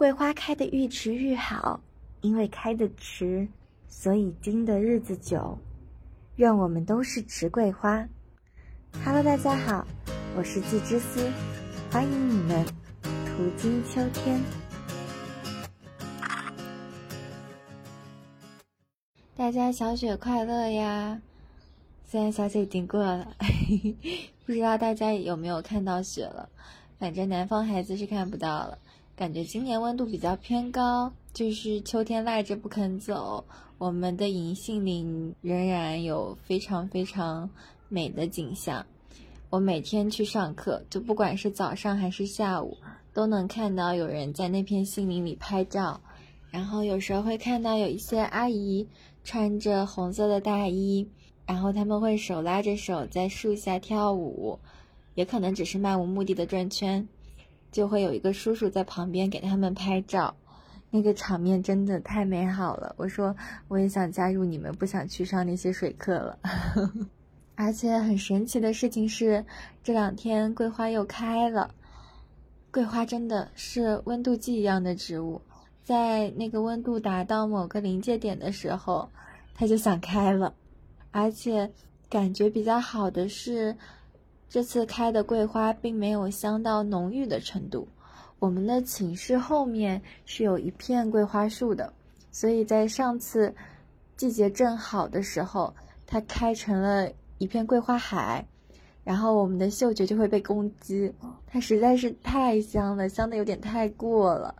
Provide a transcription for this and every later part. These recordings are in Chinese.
桂花开得愈迟愈好，因为开得迟，所以经的日子久。愿我们都是迟桂花。Hello，大家好，我是季之思，欢迎你们途经秋天。大家小雪快乐呀！虽然小雪已经过了，不知道大家有没有看到雪了。反正南方孩子是看不到了。感觉今年温度比较偏高，就是秋天赖着不肯走。我们的银杏林仍然有非常非常美的景象。我每天去上课，就不管是早上还是下午，都能看到有人在那片杏林里拍照。然后有时候会看到有一些阿姨穿着红色的大衣。然后他们会手拉着手在树下跳舞，也可能只是漫无目的的转圈，就会有一个叔叔在旁边给他们拍照，那个场面真的太美好了。我说我也想加入你们，不想去上那些水课了。而且很神奇的事情是，这两天桂花又开了。桂花真的是温度计一样的植物，在那个温度达到某个临界点的时候，它就想开了。而且感觉比较好的是，这次开的桂花并没有香到浓郁的程度。我们的寝室后面是有一片桂花树的，所以在上次季节正好的时候，它开成了一片桂花海，然后我们的嗅觉就会被攻击。它实在是太香了，香的有点太过了，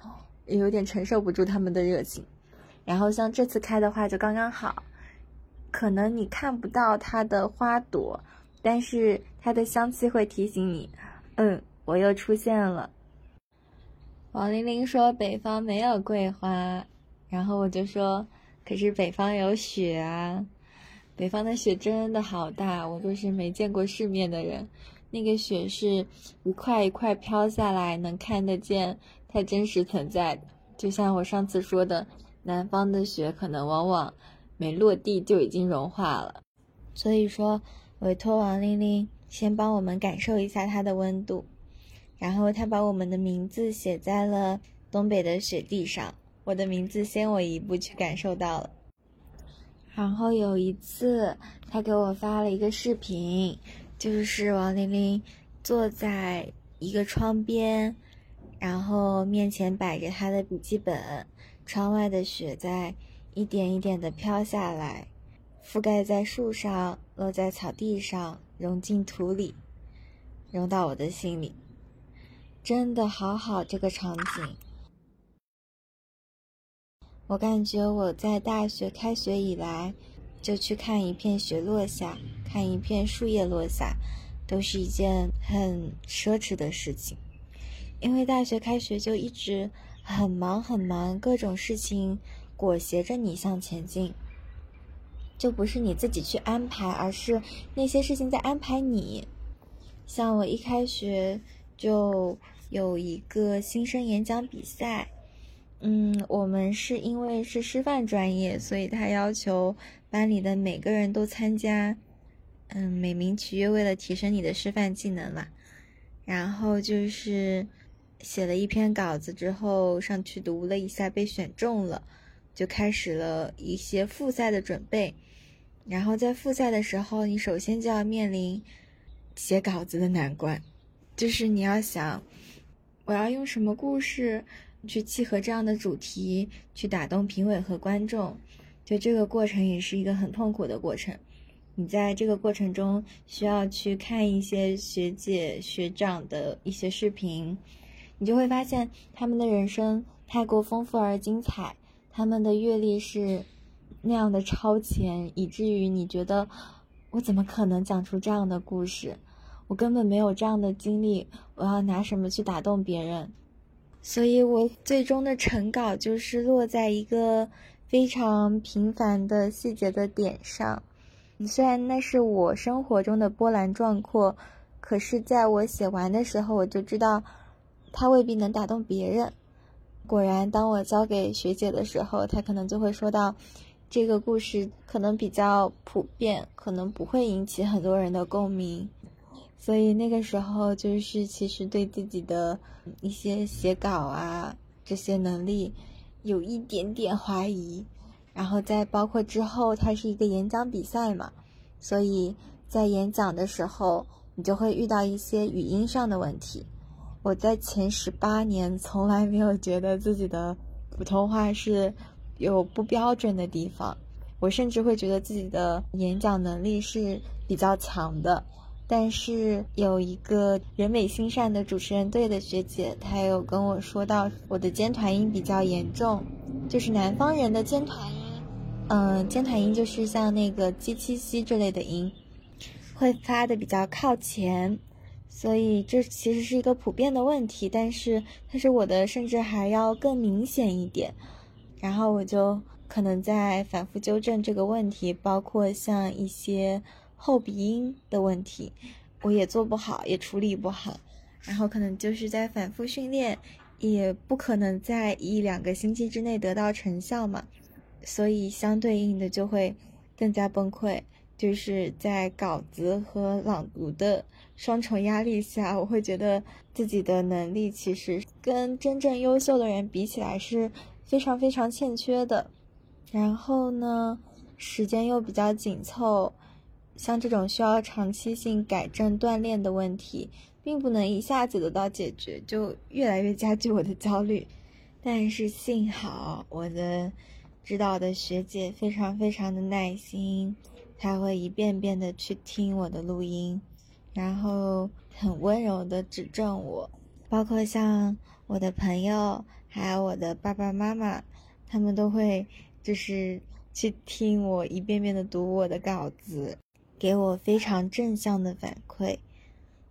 也有点承受不住他们的热情。然后像这次开的话，就刚刚好。可能你看不到它的花朵，但是它的香气会提醒你，嗯，我又出现了。王玲玲说北方没有桂花，然后我就说，可是北方有雪啊，北方的雪真的好大，我就是没见过世面的人，那个雪是一块一块飘下来，能看得见它真实存在的。就像我上次说的，南方的雪可能往往。没落地就已经融化了，所以说委托王玲玲先帮我们感受一下它的温度，然后她把我们的名字写在了东北的雪地上，我的名字先我一步去感受到了。然后有一次，她给我发了一个视频，就是王玲玲坐在一个窗边，然后面前摆着她的笔记本，窗外的雪在。一点一点的飘下来，覆盖在树上，落在草地上，融进土里，融到我的心里。真的好好，这个场景。我感觉我在大学开学以来，就去看一片雪落下，看一片树叶落下，都是一件很奢侈的事情。因为大学开学就一直很忙很忙，各种事情。裹挟着你向前进，就不是你自己去安排，而是那些事情在安排你。像我一开学就有一个新生演讲比赛，嗯，我们是因为是师范专业，所以他要求班里的每个人都参加，嗯，美名其曰为了提升你的师范技能嘛。然后就是写了一篇稿子之后上去读了一下，被选中了。就开始了一些复赛的准备，然后在复赛的时候，你首先就要面临写稿子的难关，就是你要想，我要用什么故事去契合这样的主题，去打动评委和观众，就这个过程也是一个很痛苦的过程。你在这个过程中需要去看一些学姐学长的一些视频，你就会发现他们的人生太过丰富而精彩。他们的阅历是那样的超前，以至于你觉得我怎么可能讲出这样的故事？我根本没有这样的经历，我要拿什么去打动别人？所以我最终的成稿就是落在一个非常平凡的细节的点上。虽然那是我生活中的波澜壮阔，可是在我写完的时候，我就知道它未必能打动别人。果然，当我交给学姐的时候，她可能就会说到，这个故事可能比较普遍，可能不会引起很多人的共鸣。所以那个时候，就是其实对自己的一些写稿啊，这些能力有一点点怀疑。然后再包括之后，它是一个演讲比赛嘛，所以在演讲的时候，你就会遇到一些语音上的问题。我在前十八年从来没有觉得自己的普通话是有不标准的地方，我甚至会觉得自己的演讲能力是比较强的。但是有一个人美心善的主持人队的学姐，她有跟我说到我的尖团音比较严重，就是南方人的尖团音，嗯，尖团音就是像那个鸡、七、西这类的音，会发的比较靠前，所以这其实是一个普遍的问题，但是但是我的甚至还要更明显一点，然后我就可能在反复纠正这个问题，包括像一些。后鼻音的问题，我也做不好，也处理不好，然后可能就是在反复训练，也不可能在一两个星期之内得到成效嘛，所以相对应的就会更加崩溃，就是在稿子和朗读的双重压力下，我会觉得自己的能力其实跟真正优秀的人比起来是非常非常欠缺的，然后呢，时间又比较紧凑。像这种需要长期性改正锻炼的问题，并不能一下子得到解决，就越来越加剧我的焦虑。但是幸好我的指导的学姐非常非常的耐心，她会一遍遍的去听我的录音，然后很温柔的指正我。包括像我的朋友，还有我的爸爸妈妈，他们都会就是去听我一遍遍的读我的稿子。给我非常正向的反馈，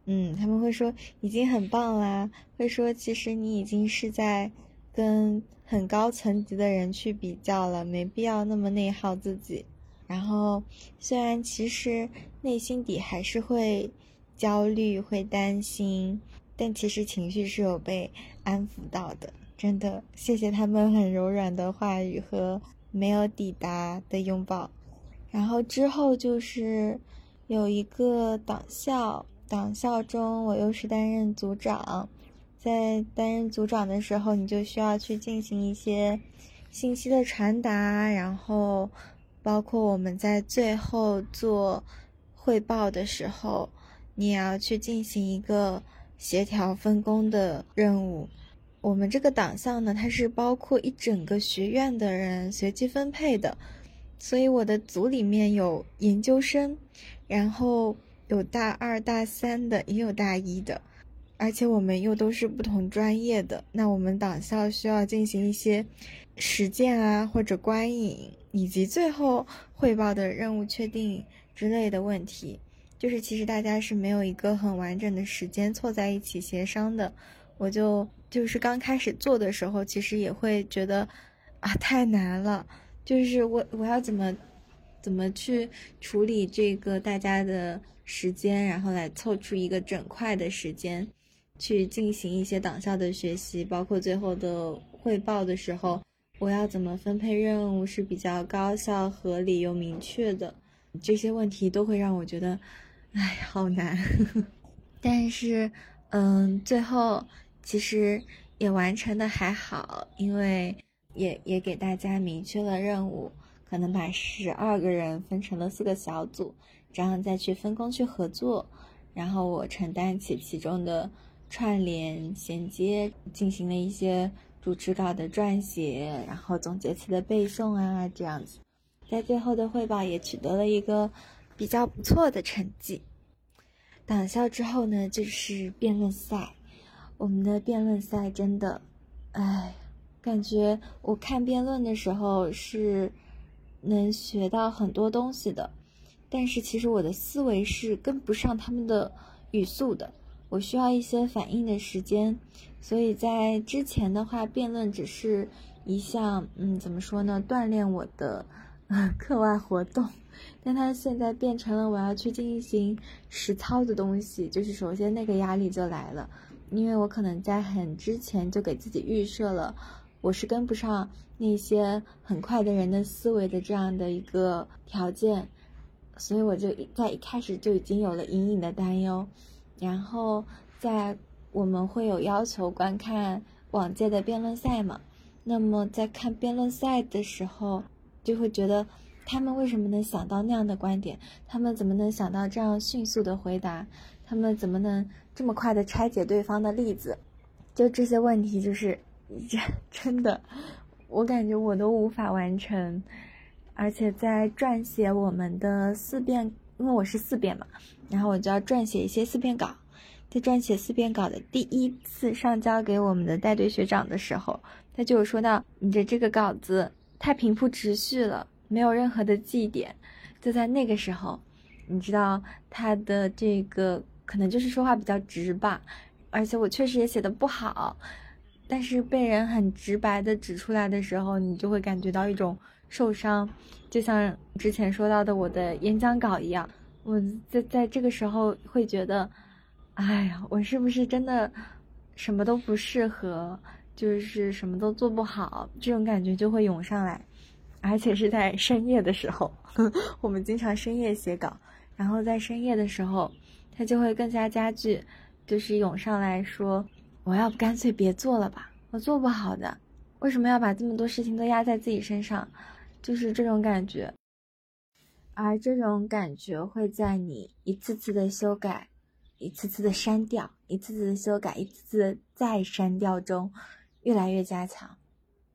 嗯，他们会说已经很棒啦，会说其实你已经是在跟很高层级的人去比较了，没必要那么内耗自己。然后虽然其实内心底还是会焦虑、会担心，但其实情绪是有被安抚到的。真的，谢谢他们很柔软的话语和没有抵达的拥抱。然后之后就是有一个党校，党校中我又是担任组长，在担任组长的时候，你就需要去进行一些信息的传达，然后包括我们在最后做汇报的时候，你也要去进行一个协调分工的任务。我们这个党校呢，它是包括一整个学院的人随机分配的。所以我的组里面有研究生，然后有大二、大三的，也有大一的，而且我们又都是不同专业的。那我们党校需要进行一些实践啊，或者观影，以及最后汇报的任务确定之类的问题，就是其实大家是没有一个很完整的时间凑在一起协商的。我就就是刚开始做的时候，其实也会觉得啊，太难了。就是我我要怎么，怎么去处理这个大家的时间，然后来凑出一个整块的时间，去进行一些党校的学习，包括最后的汇报的时候，我要怎么分配任务是比较高效、合理又明确的，这些问题都会让我觉得，哎，好难。但是，嗯，最后其实也完成的还好，因为。也也给大家明确了任务，可能把十二个人分成了四个小组，这样再去分工去合作，然后我承担起其中的串联衔接，进行了一些主持稿的撰写，然后总结词的背诵啊，这样子，在最后的汇报也取得了一个比较不错的成绩。党校之后呢，就是辩论赛，我们的辩论赛真的，唉。感觉我看辩论的时候是能学到很多东西的，但是其实我的思维是跟不上他们的语速的，我需要一些反应的时间。所以在之前的话，辩论只是一项，嗯，怎么说呢，锻炼我的 课外活动。但它现在变成了我要去进行实操的东西，就是首先那个压力就来了，因为我可能在很之前就给自己预设了。我是跟不上那些很快的人的思维的这样的一个条件，所以我就在一开始就已经有了隐隐的担忧。然后在我们会有要求观看往届的辩论赛嘛。那么在看辩论赛的时候，就会觉得他们为什么能想到那样的观点？他们怎么能想到这样迅速的回答？他们怎么能这么快的拆解对方的例子？就这些问题，就是真 真的，我感觉我都无法完成。而且在撰写我们的四辩，因为我是四辩嘛，然后我就要撰写一些四辩稿。在撰写四辩稿的第一次上交给我们的带队学长的时候，他就有说到你的这个稿子太平铺直叙了，没有任何的记点。就在那个时候，你知道他的这个可能就是说话比较直吧，而且我确实也写的不好，但是被人很直白的指出来的时候，你就会感觉到一种。受伤，就像之前说到的我的演讲稿一样，我在在这个时候会觉得，哎呀，我是不是真的什么都不适合，就是什么都做不好，这种感觉就会涌上来，而且是在深夜的时候，我们经常深夜写稿，然后在深夜的时候，它就会更加加剧，就是涌上来说，我要不干脆别做了吧，我做不好的，为什么要把这么多事情都压在自己身上？就是这种感觉，而这种感觉会在你一次次的修改、一次次的删掉、一次次的修改、一次次的再删掉中，越来越加强。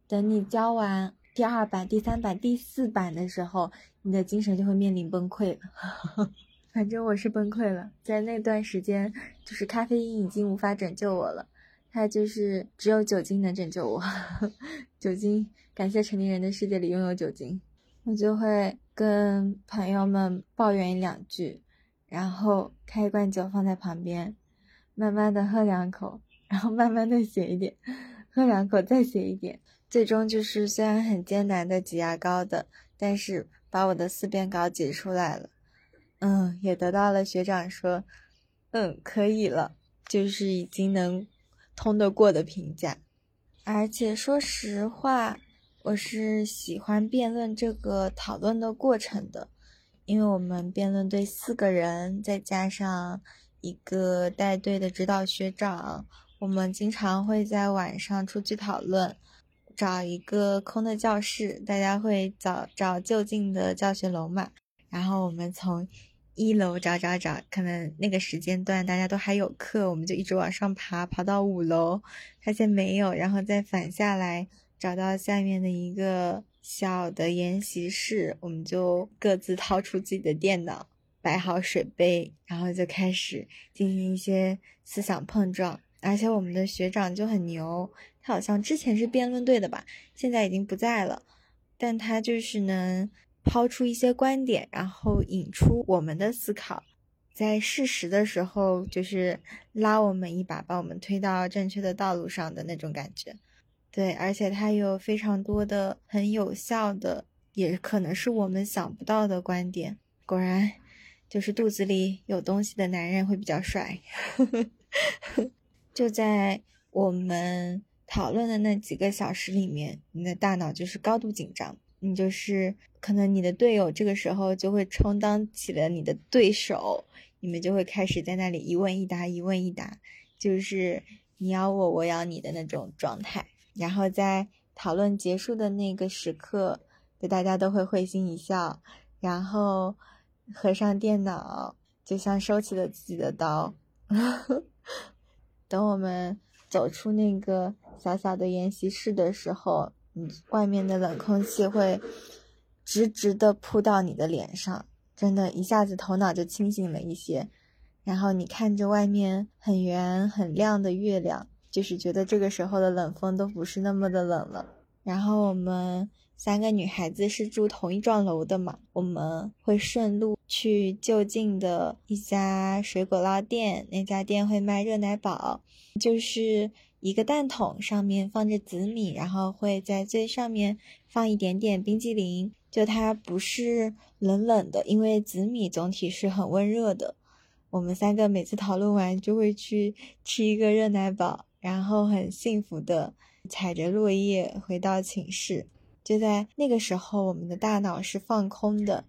等你交完第二版、第三版、第四版的时候，你的精神就会面临崩溃了。反正我是崩溃了，在那段时间，就是咖啡因已经无法拯救我了，它就是只有酒精能拯救我，酒精。感谢成年人的世界里拥有酒精，我就会跟朋友们抱怨一两句，然后开一罐酒放在旁边，慢慢的喝两口，然后慢慢的写一点，喝两口再写一点，最终就是虽然很艰难的挤牙膏的，但是把我的四篇稿挤出来了，嗯，也得到了学长说，嗯，可以了，就是已经能通得过的评价，而且说实话。我是喜欢辩论这个讨论的过程的，因为我们辩论队四个人，再加上一个带队的指导学长，我们经常会在晚上出去讨论，找一个空的教室，大家会找找就近的教学楼嘛，然后我们从一楼找找找，可能那个时间段大家都还有课，我们就一直往上爬，爬到五楼，发现没有，然后再返下来。找到下面的一个小的研习室，我们就各自掏出自己的电脑，摆好水杯，然后就开始进行一些思想碰撞。而且我们的学长就很牛，他好像之前是辩论队的吧，现在已经不在了，但他就是能抛出一些观点，然后引出我们的思考，在事实的时候就是拉我们一把，把我们推到正确的道路上的那种感觉。对，而且他有非常多的很有效的，也可能是我们想不到的观点。果然，就是肚子里有东西的男人会比较帅。就在我们讨论的那几个小时里面，你的大脑就是高度紧张，你就是可能你的队友这个时候就会充当起了你的对手，你们就会开始在那里一问一答，一问一答，就是你咬我，我咬你的那种状态。然后在讨论结束的那个时刻，就大家都会会心一笑，然后合上电脑，就像收起了自己的刀。等我们走出那个小小的研习室的时候，外面的冷空气会直直的扑到你的脸上，真的，一下子头脑就清醒了一些。然后你看着外面很圆很亮的月亮。就是觉得这个时候的冷风都不是那么的冷了。然后我们三个女孩子是住同一幢楼的嘛，我们会顺路去就近的一家水果捞店，那家店会卖热奶宝，就是一个蛋筒上面放着紫米，然后会在最上面放一点点冰激凌，就它不是冷冷的，因为紫米总体是很温热的。我们三个每次讨论完就会去吃一个热奶宝。然后很幸福的踩着落叶回到寝室，就在那个时候，我们的大脑是放空的，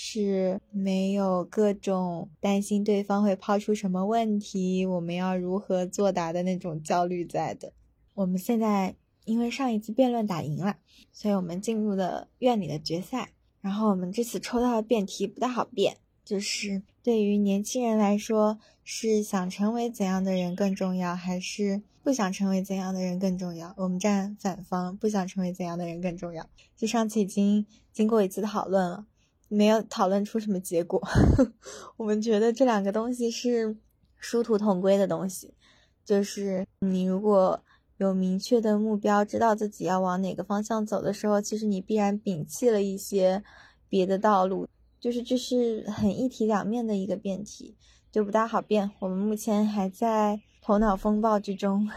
是没有各种担心对方会抛出什么问题，我们要如何作答的那种焦虑在的。我们现在因为上一次辩论打赢了，所以我们进入了院里的决赛。然后我们这次抽到的辩题不大好辩，就是对于年轻人来说，是想成为怎样的人更重要，还是不想成为怎样的人更重要？我们站反方，不想成为怎样的人更重要。就上次已经经过一次讨论了，没有讨论出什么结果。我们觉得这两个东西是殊途同归的东西，就是你如果有明确的目标，知道自己要往哪个方向走的时候，其实你必然摒弃了一些别的道路，就是这是很一体两面的一个辩题，就不大好辩。我们目前还在头脑风暴之中，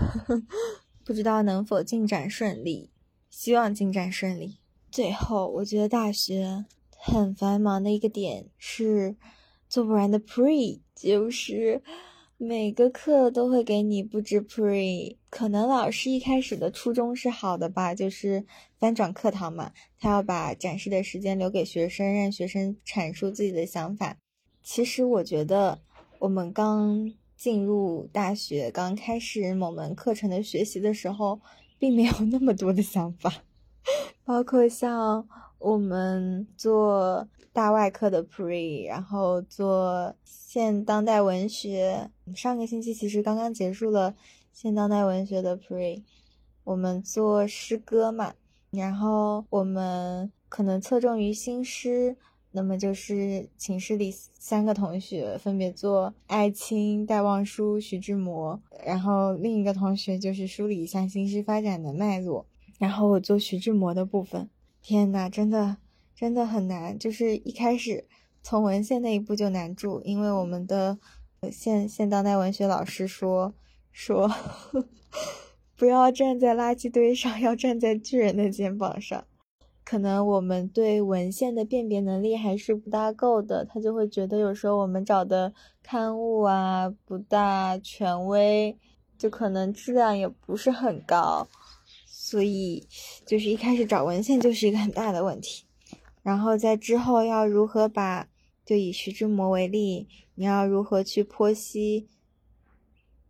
不知道能否进展顺利，希望进展顺利。最后，我觉得大学很繁忙的一个点是做不完的 pre，就是。每个课都会给你布置 pre，可能老师一开始的初衷是好的吧，就是翻转课堂嘛，他要把展示的时间留给学生，让学生阐述自己的想法。其实我觉得，我们刚进入大学，刚开始某门课程的学习的时候，并没有那么多的想法，包括像我们做。大外科的 pre，然后做现当代文学。上个星期其实刚刚结束了现当代文学的 pre，我们做诗歌嘛，然后我们可能侧重于新诗，那么就是寝室里三个同学分别做艾青、戴望舒、徐志摩，然后另一个同学就是梳理一下新诗发展的脉络，然后我做徐志摩的部分。天呐，真的。真的很难，就是一开始从文献那一步就难住，因为我们的现现当代文学老师说说 不要站在垃圾堆上，要站在巨人的肩膀上。可能我们对文献的辨别能力还是不大够的，他就会觉得有时候我们找的刊物啊不大权威，就可能质量也不是很高，所以就是一开始找文献就是一个很大的问题。然后在之后要如何把，就以徐志摩为例，你要如何去剖析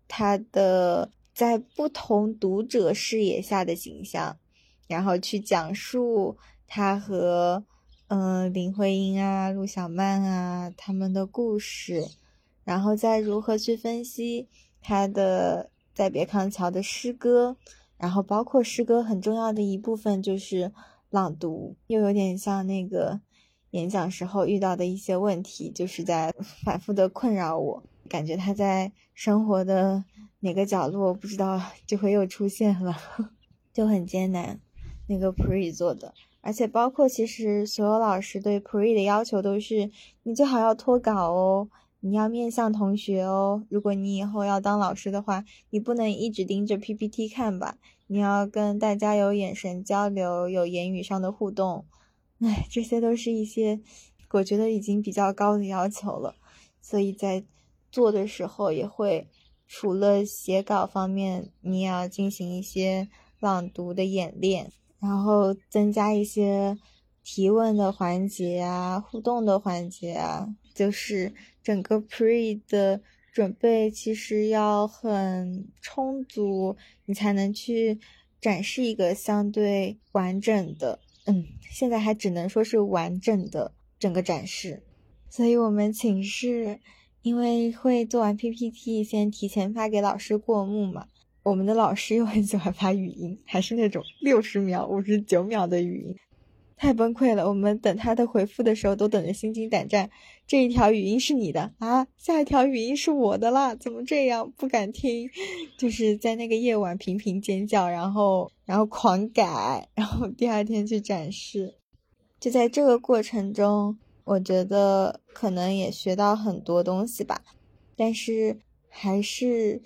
他的在不同读者视野下的形象，然后去讲述他和嗯林徽因啊、陆小曼啊他们的故事，然后再如何去分析他的在别康桥的诗歌，然后包括诗歌很重要的一部分就是。朗读又有点像那个演讲时候遇到的一些问题，就是在 反复的困扰我，感觉他在生活的哪个角落不知道 就会又出现了，就很艰难。那个 pre 做的，而且包括其实所有老师对 pre 的要求都是，你最好要脱稿哦，你要面向同学哦。如果你以后要当老师的话，你不能一直盯着 PPT 看吧。你要跟大家有眼神交流，有言语上的互动，哎，这些都是一些我觉得已经比较高的要求了。所以在做的时候，也会除了写稿方面，你也要进行一些朗读的演练，然后增加一些提问的环节啊，互动的环节啊，就是整个 pre 的。准备其实要很充足，你才能去展示一个相对完整的，嗯，现在还只能说是完整的整个展示。所以我们寝室因为会做完 PPT，先提前发给老师过目嘛。我们的老师又很喜欢发语音，还是那种六十秒、五十九秒的语音。太崩溃了！我们等他的回复的时候都等得心惊胆战。这一条语音是你的啊，下一条语音是我的啦，怎么这样？不敢听，就是在那个夜晚频频尖叫，然后然后狂改，然后第二天去展示。就在这个过程中，我觉得可能也学到很多东西吧，但是还是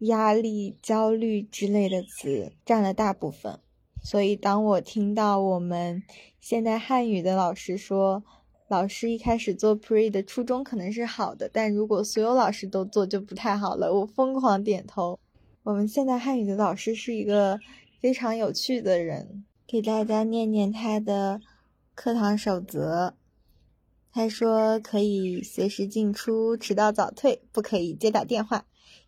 压力、焦虑之类的词占了大部分。所以，当我听到我们现代汉语的老师说，老师一开始做 pre 的初衷可能是好的，但如果所有老师都做就不太好了。我疯狂点头。我们现代汉语的老师是一个非常有趣的人，给大家念念他的课堂守则。他说可以随时进出，迟到早退，不可以接打电话，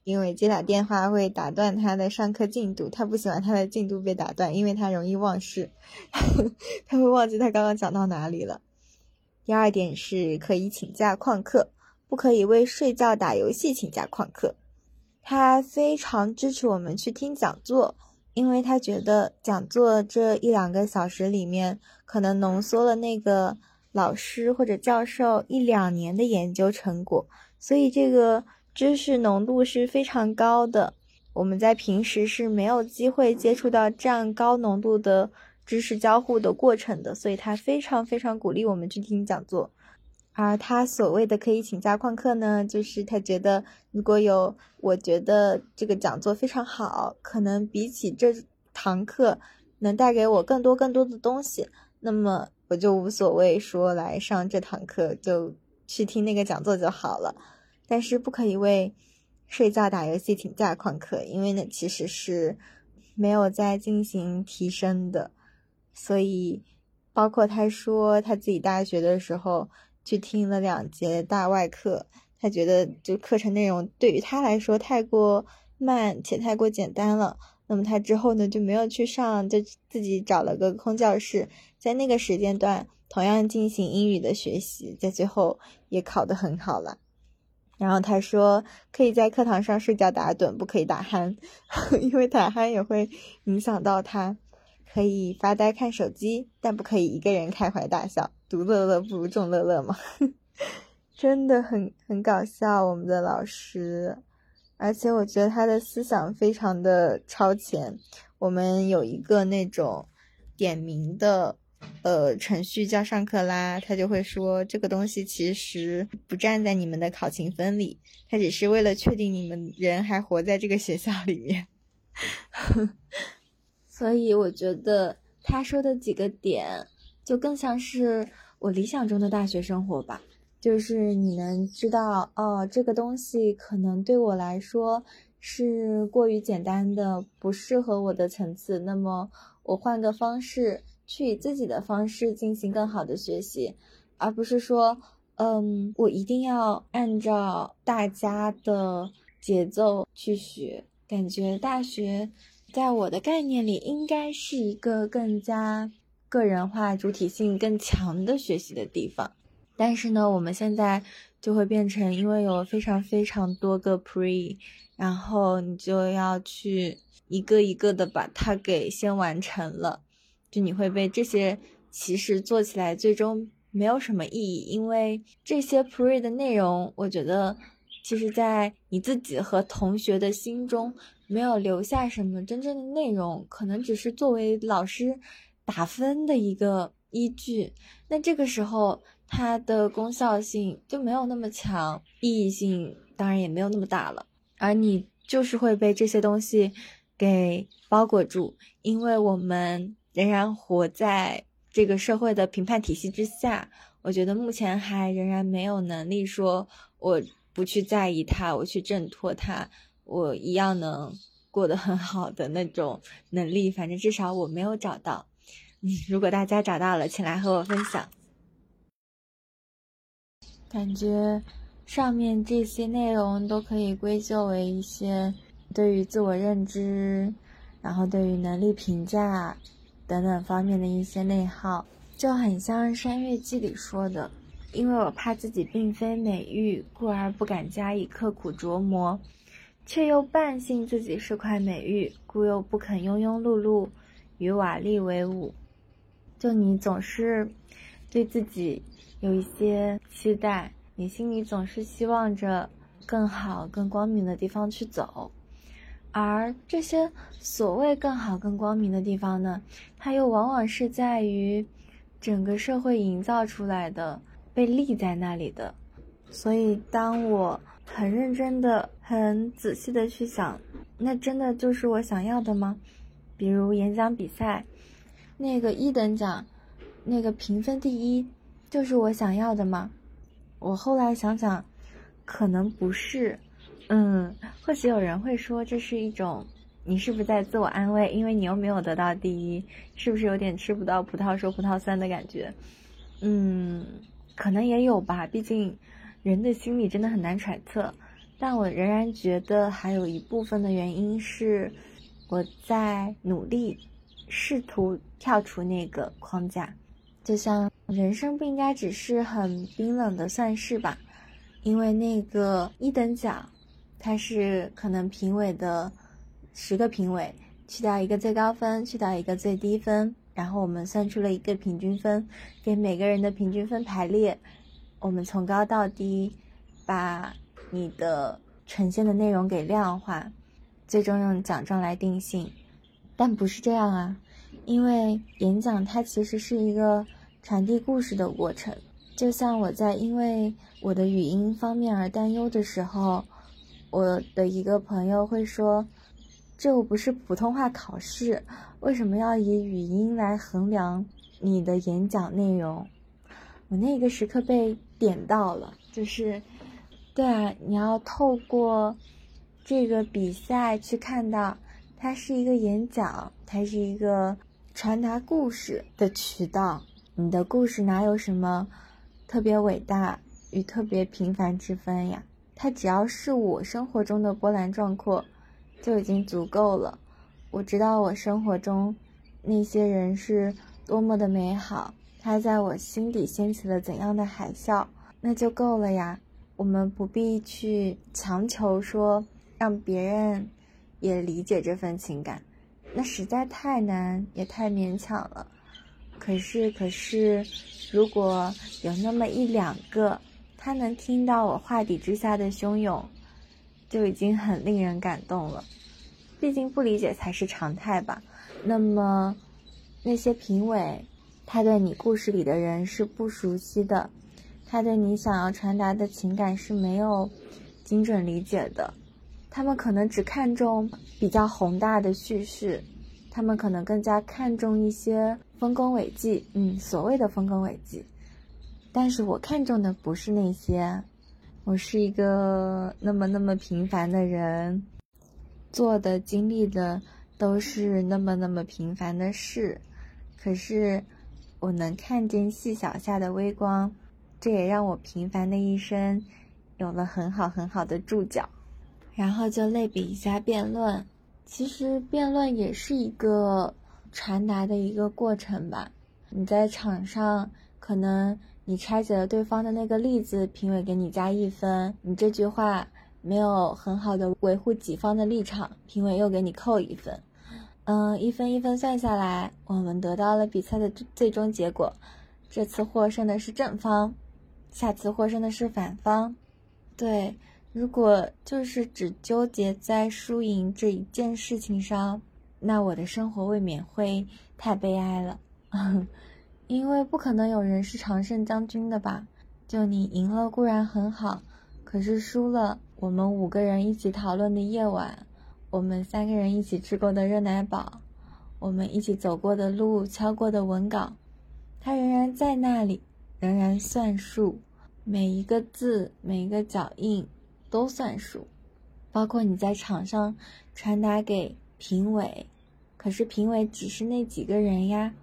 因为接打电话会打断他的上课进度。他不喜欢他的进度被打断，因为他容易忘事，他会忘记他刚刚讲到哪里了。第二点是可以请假旷课，不可以为睡觉打游戏请假旷课。他非常支持我们去听讲座，因为他觉得讲座这一两个小时里面可能浓缩了那个。老师或者教授一两年的研究成果，所以这个知识浓度是非常高的。我们在平时是没有机会接触到这样高浓度的知识交互的过程的，所以他非常非常鼓励我们去听讲座。而他所谓的可以请假旷课呢，就是他觉得如果有我觉得这个讲座非常好，可能比起这堂课能带给我更多更多的东西，那么。我就无所谓，说来上这堂课就去听那个讲座就好了，但是不可以为睡觉打游戏请假旷课，因为那其实是没有在进行提升的。所以，包括他说他自己大学的时候去听了两节大外课，他觉得就课程内容对于他来说太过慢且太过简单了。那么他之后呢就没有去上，就自己找了个空教室，在那个时间段同样进行英语的学习，在最后也考得很好了。然后他说可以在课堂上睡觉打盹，不可以打鼾，因为打鼾也会影响到他。可以发呆看手机，但不可以一个人开怀大笑。独乐乐不如众乐乐嘛，真的很很搞笑，我们的老师。而且我觉得他的思想非常的超前。我们有一个那种点名的呃程序叫上课啦，他就会说这个东西其实不站在你们的考勤分里，他只是为了确定你们人还活在这个学校里面。所以我觉得他说的几个点，就更像是我理想中的大学生活吧。就是你能知道哦，这个东西可能对我来说是过于简单的，不适合我的层次。那么我换个方式，去以自己的方式进行更好的学习，而不是说，嗯，我一定要按照大家的节奏去学。感觉大学在我的概念里应该是一个更加个人化、主体性更强的学习的地方。但是呢，我们现在就会变成，因为有非常非常多个 pre，然后你就要去一个一个的把它给先完成了，就你会被这些其实做起来最终没有什么意义，因为这些 pre 的内容，我觉得其实在你自己和同学的心中没有留下什么真正的内容，可能只是作为老师打分的一个依据。那这个时候。它的功效性就没有那么强，意义性当然也没有那么大了。而你就是会被这些东西给包裹住，因为我们仍然活在这个社会的评判体系之下。我觉得目前还仍然没有能力说，我不去在意它，我去挣脱它，我一样能过得很好的那种能力。反正至少我没有找到。嗯，如果大家找到了，请来和我分享。感觉上面这些内容都可以归咎为一些对于自我认知，然后对于能力评价等等方面的一些内耗，就很像《山月记》里说的：“因为我怕自己并非美玉，故而不敢加以刻苦琢磨；却又半信自己是块美玉，故又不肯庸庸碌碌与瓦砾为伍。”就你总是对自己。有一些期待，你心里总是希望着更好、更光明的地方去走，而这些所谓更好、更光明的地方呢，它又往往是在于整个社会营造出来的、被立在那里的。所以，当我很认真的、很仔细的去想，那真的就是我想要的吗？比如演讲比赛，那个一等奖，那个评分第一。就是我想要的吗？我后来想想，可能不是。嗯，或许有人会说这是一种，你是不是在自我安慰？因为你又没有得到第一，是不是有点吃不到葡萄说葡萄酸的感觉？嗯，可能也有吧，毕竟人的心理真的很难揣测。但我仍然觉得还有一部分的原因是，我在努力试图跳出那个框架。就像人生不应该只是很冰冷的算式吧，因为那个一等奖，它是可能评委的十个评委去掉一个最高分，去掉一个最低分。然后我们算出了一个平均分，给每个人的平均分排列，我们从高到低，把你的呈现的内容给量化，最终用奖状来定性。但不是这样啊，因为演讲它其实是一个传递故事的过程。就像我在因为我的语音方面而担忧的时候，我的一个朋友会说。这又不是普通话考试，为什么要以语音来衡量你的演讲内容？我那个时刻被点到了，就是，对啊，你要透过这个比赛去看到，它是一个演讲，它是一个传达故事的渠道。你的故事哪有什么特别伟大与特别平凡之分呀？它只要是我生活中的波澜壮阔。就已经足够了。我知道我生活中那些人是多么的美好，他在我心底掀起了怎样的海啸，那就够了呀。我们不必去强求说让别人也理解这份情感，那实在太难也太勉强了。可是，可是，如果有那么一两个，他能听到我话底之下的汹涌。就已经很令人感动了，毕竟不理解才是常态吧。那么，那些评委，他对你故事里的人是不熟悉的，他对你想要传达的情感是没有精准理解的，他们可能只看重比较宏大的叙事，他们可能更加看重一些丰功伟绩，嗯，所谓的丰功伟绩。但是我看中的不是那些。我是一个那么那么平凡的人，做的经历的都是那么那么平凡的事，可是我能看见细小下的微光，这也让我平凡的一生有了很好很好的注脚。然后就类比一下辩论，其实辩论也是一个传达的一个过程吧。你在场上可能。你拆解了对方的那个例子，评委给你加一分；你这句话没有很好的维护己方的立场，评委又给你扣一分。嗯，一分一分算下来，我们得到了比赛的最终结果。这次获胜的是正方，下次获胜的是反方。对，如果就是只纠结在输赢这一件事情上，那我的生活未免会太悲哀了。因为不可能有人是常胜将军的吧？就你赢了固然很好，可是输了，我们五个人一起讨论的夜晚，我们三个人一起吃过的热奶堡，我们一起走过的路、敲过的文稿，它仍然在那里，仍然算数，每一个字、每一个脚印都算数，包括你在场上传达给评委，可是评委只是那几个人呀。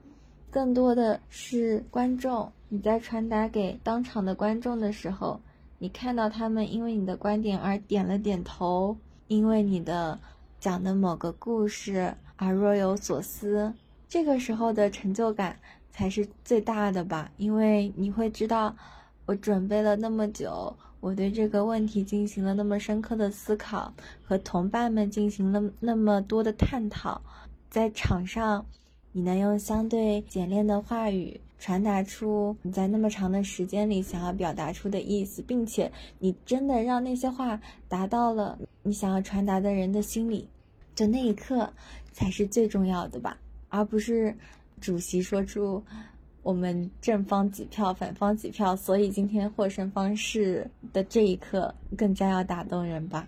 更多的是观众，你在传达给当场的观众的时候，你看到他们因为你的观点而点了点头，因为你的讲的某个故事而若有所思，这个时候的成就感才是最大的吧？因为你会知道，我准备了那么久，我对这个问题进行了那么深刻的思考，和同伴们进行了那么多的探讨，在场上。你能用相对简练的话语传达出你在那么长的时间里想要表达出的意思，并且你真的让那些话达到了你想要传达的人的心里，就那一刻才是最重要的吧，而不是主席说出我们正方几票，反方几票，所以今天获胜方是的这一刻更加要打动人吧。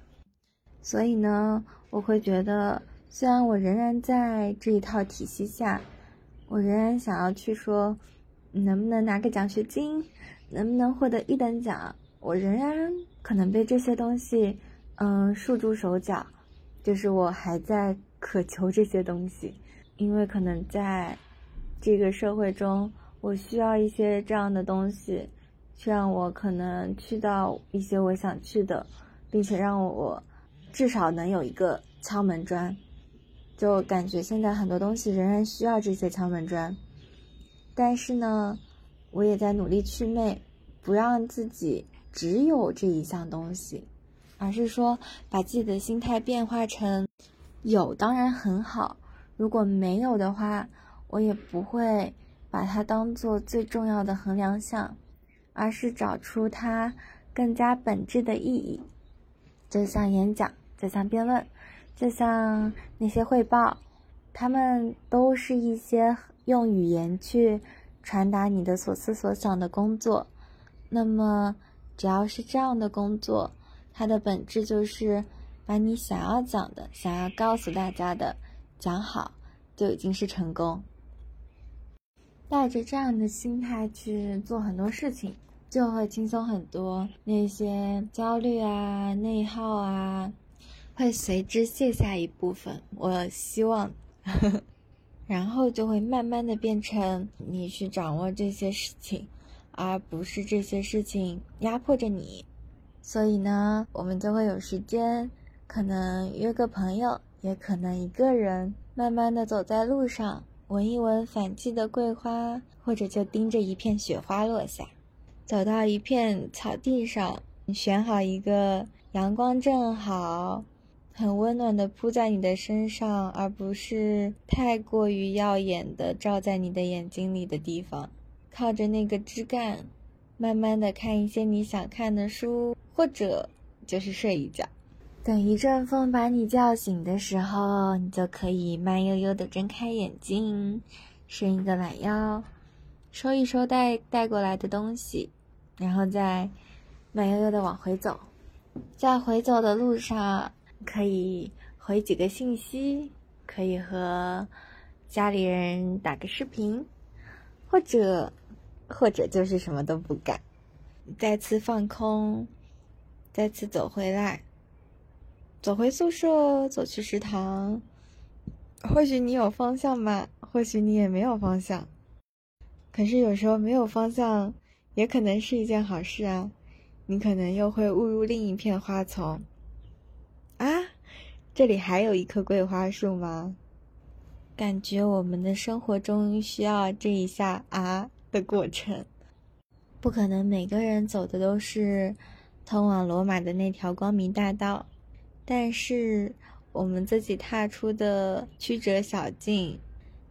所以呢，我会觉得。虽然我仍然在这一套体系下，我仍然想要去说，能不能拿个奖学金，能不能获得一等奖，我仍然可能被这些东西，嗯，束住手脚，就是我还在渴求这些东西，因为可能在这个社会中，我需要一些这样的东西，去让我可能去到一些我想去的，并且让我至少能有一个敲门砖。就感觉现在很多东西仍然需要这些敲门砖，但是呢，我也在努力去魅，不让自己只有这一项东西，而是说把自己的心态变化成有当然很好，如果没有的话，我也不会把它当做最重要的衡量项，而是找出它更加本质的意义，就像演讲，就像辩论。就像那些汇报，他们都是一些用语言去传达你的所思所想的工作。那么，只要是这样的工作，它的本质就是把你想要讲的、想要告诉大家的讲好，就已经是成功。带着这样的心态去做很多事情，就会轻松很多。那些焦虑啊、内耗啊。会随之卸下一部分，我希望，然后就会慢慢的变成你去掌握这些事情，而不是这些事情压迫着你。所以呢，我们就会有时间，可能约个朋友，也可能一个人，慢慢的走在路上，闻一闻反季的桂花，或者就盯着一片雪花落下，走到一片草地上，选好一个阳光正好。很温暖的铺在你的身上，而不是太过于耀眼的照在你的眼睛里的地方。靠着那个枝干，慢慢的看一些你想看的书，或者就是睡一觉。等一阵风把你叫醒的时候，你就可以慢悠悠的睁开眼睛，伸一个懒腰，收一收带带过来的东西，然后再慢悠悠的往回走。在回走的路上。可以回几个信息，可以和家里人打个视频，或者，或者就是什么都不干，再次放空，再次走回来，走回宿舍，走去食堂。或许你有方向吧，或许你也没有方向。可是有时候没有方向，也可能是一件好事啊，你可能又会误入另一片花丛。这里还有一棵桂花树吗？感觉我们的生活中需要这一下啊的过程。不可能每个人走的都是通往罗马的那条光明大道，但是我们自己踏出的曲折小径，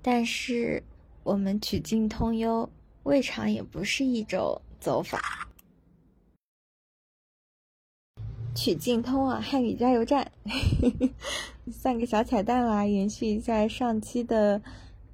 但是我们曲径通幽，未尝也不是一种走法。曲径通往汉语加油站，算个小彩蛋啦！延续一下上期的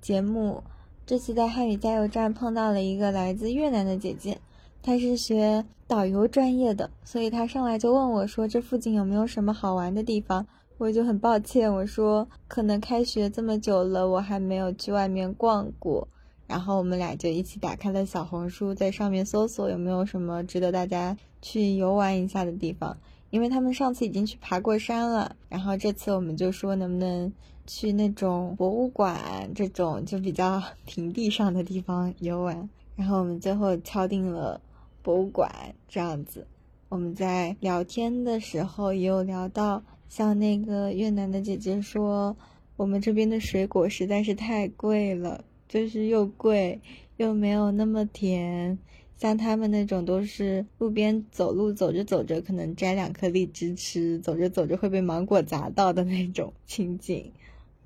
节目，这次在汉语加油站碰到了一个来自越南的姐姐，她是学导游专业的，所以她上来就问我说：“这附近有没有什么好玩的地方？”我就很抱歉，我说：“可能开学这么久了，我还没有去外面逛过。”然后我们俩就一起打开了小红书，在上面搜索有没有什么值得大家去游玩一下的地方。因为他们上次已经去爬过山了，然后这次我们就说能不能去那种博物馆这种就比较 平地上的地方游玩，然后我们最后敲定了博物馆这样子。我们在聊天的时候也有聊到，像那个越南的姐姐说，我们这边的水果实在是太贵了，就是又贵又没有那么甜。像他们那种都是路边走路走着走着，可能摘两颗荔枝吃，走着走着会被芒果砸到的那种 情景，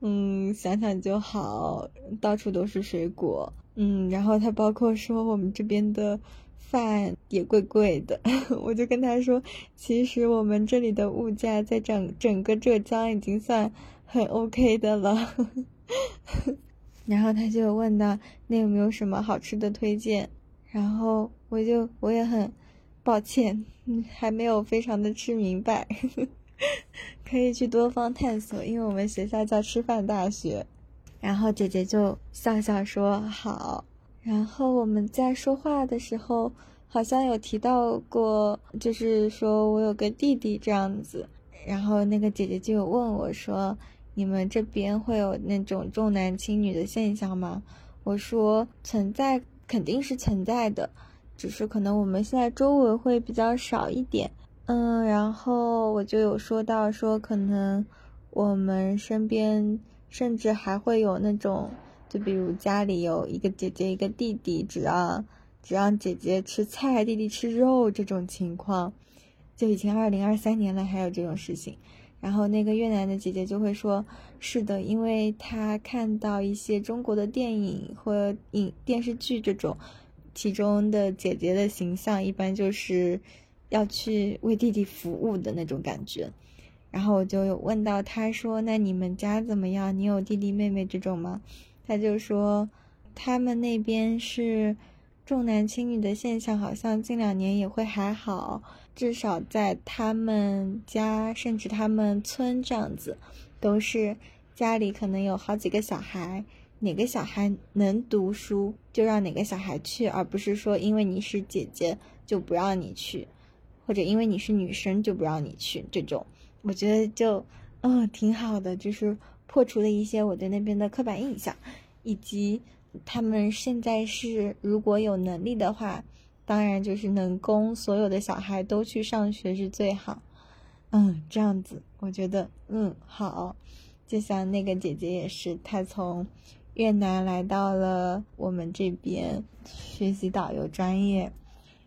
嗯，想想就好，到处都是水果，嗯，然后他包括说我们这边的饭也贵贵的，我就跟他说，其实我们这里的物价在整整个浙江已经算很 OK 的了，然后他就问到那有没有什么好吃的推荐。然后我就我也很抱歉，还没有非常的吃明白，可以去多方探索，因为我们学校叫吃饭大学。然后姐姐就笑笑说好。然后我们在说话的时候，好像有提到过，就是说我有个弟弟这样子。然后那个姐姐就有问我说：“你们这边会有那种重男轻女的现象吗？”我说存在。肯定是存在的，只是可能我们现在周围会比较少一点。嗯，然后我就有说到说，可能我们身边甚至还会有那种，就比如家里有一个姐姐一个弟弟，只让只让姐姐吃菜，弟弟吃肉这种情况，就已经二零二三年了，还有这种事情。然后那个越南的姐姐就会说：“是的，因为她看到一些中国的电影或影电视剧这种，其中的姐姐的形象一般就是要去为弟弟服务的那种感觉。”然后我就问到她说：“那你们家怎么样？你有弟弟妹妹这种吗？”她就说：“他们那边是重男轻女的现象，好像近两年也会还好。”至少在他们家，甚至他们村这样子，都是家里可能有好几个小孩，哪个小孩能读书就让哪个小孩去，而不是说因为你是姐姐就不让你去，或者因为你是女生就不让你去。这种我觉得就嗯挺好的，就是破除了一些我对那边的刻板印象，以及他们现在是如果有能力的话。当然，就是能供所有的小孩都去上学是最好。嗯，这样子，我觉得，嗯，好。就像那个姐姐也是，她从越南来到了我们这边学习导游专业，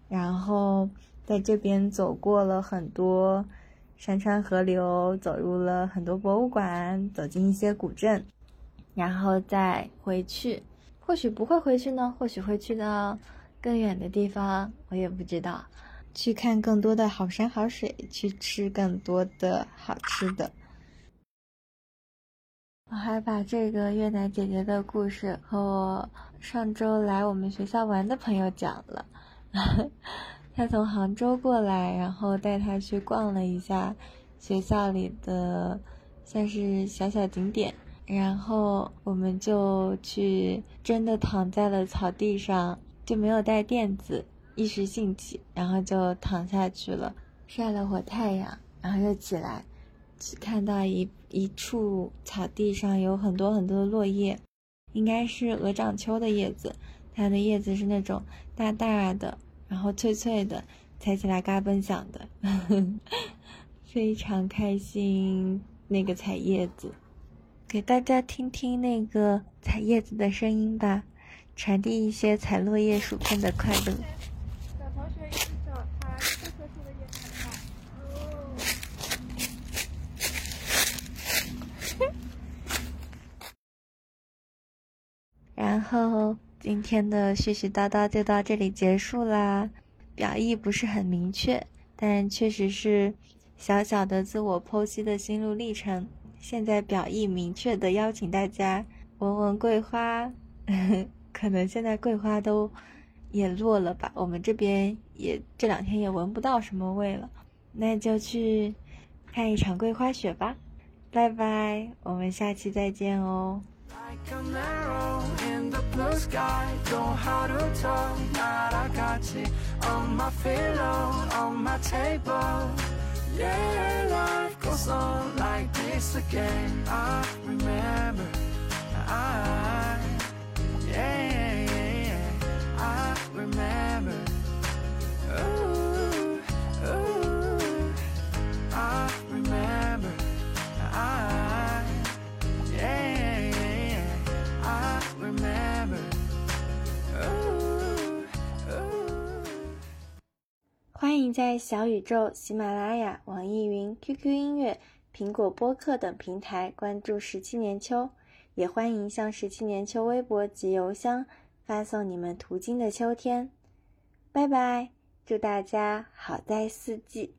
然后在这边走过了很多山川河流，走入了很多博物馆，走进一些古镇，然后再回去。或许不会回去呢，或许会去到。更远的地方我也不知道，去看更多的好山好水，去吃更多的好吃的。我还把这个越南姐姐的故事和我上周来我们学校玩的朋友讲了。他从杭州过来，然后带他去逛了一下学校里的算是小小景点，然后我们就去真的躺在了草地上。就没有带垫子，一时兴起，然后就躺下去了，晒了会太阳，然后又起来，去看到一一处草地上有很多很多的落叶，应该是鹅掌楸的叶子，它的叶子是那种大大的，然后脆脆的，踩起来嘎嘣响的，非常开心。那个采叶子，给大家听听那个采叶子的声音吧。传递一些采落叶薯片的快乐。然后今天的絮絮叨叨就到这里结束啦。表意不是很明确，但确实是小小的自我剖析的心路历程。现在表意明确的邀请大家闻闻桂花。可能现在桂花都也落了吧，我们这边也这两天也闻不到什么味了，那就去看一场桂花雪吧，拜拜，我们下期再见哦。Yeah, life goes on like this again. I remember. I, yeah, yeah, yeah, I remember. Ooh. 欢迎在小宇宙、喜马拉雅、网易云、QQ 音乐、苹果播客等平台关注十七年秋，也欢迎向十七年秋微博及邮箱发送你们途经的秋天。拜拜，祝大家好在四季。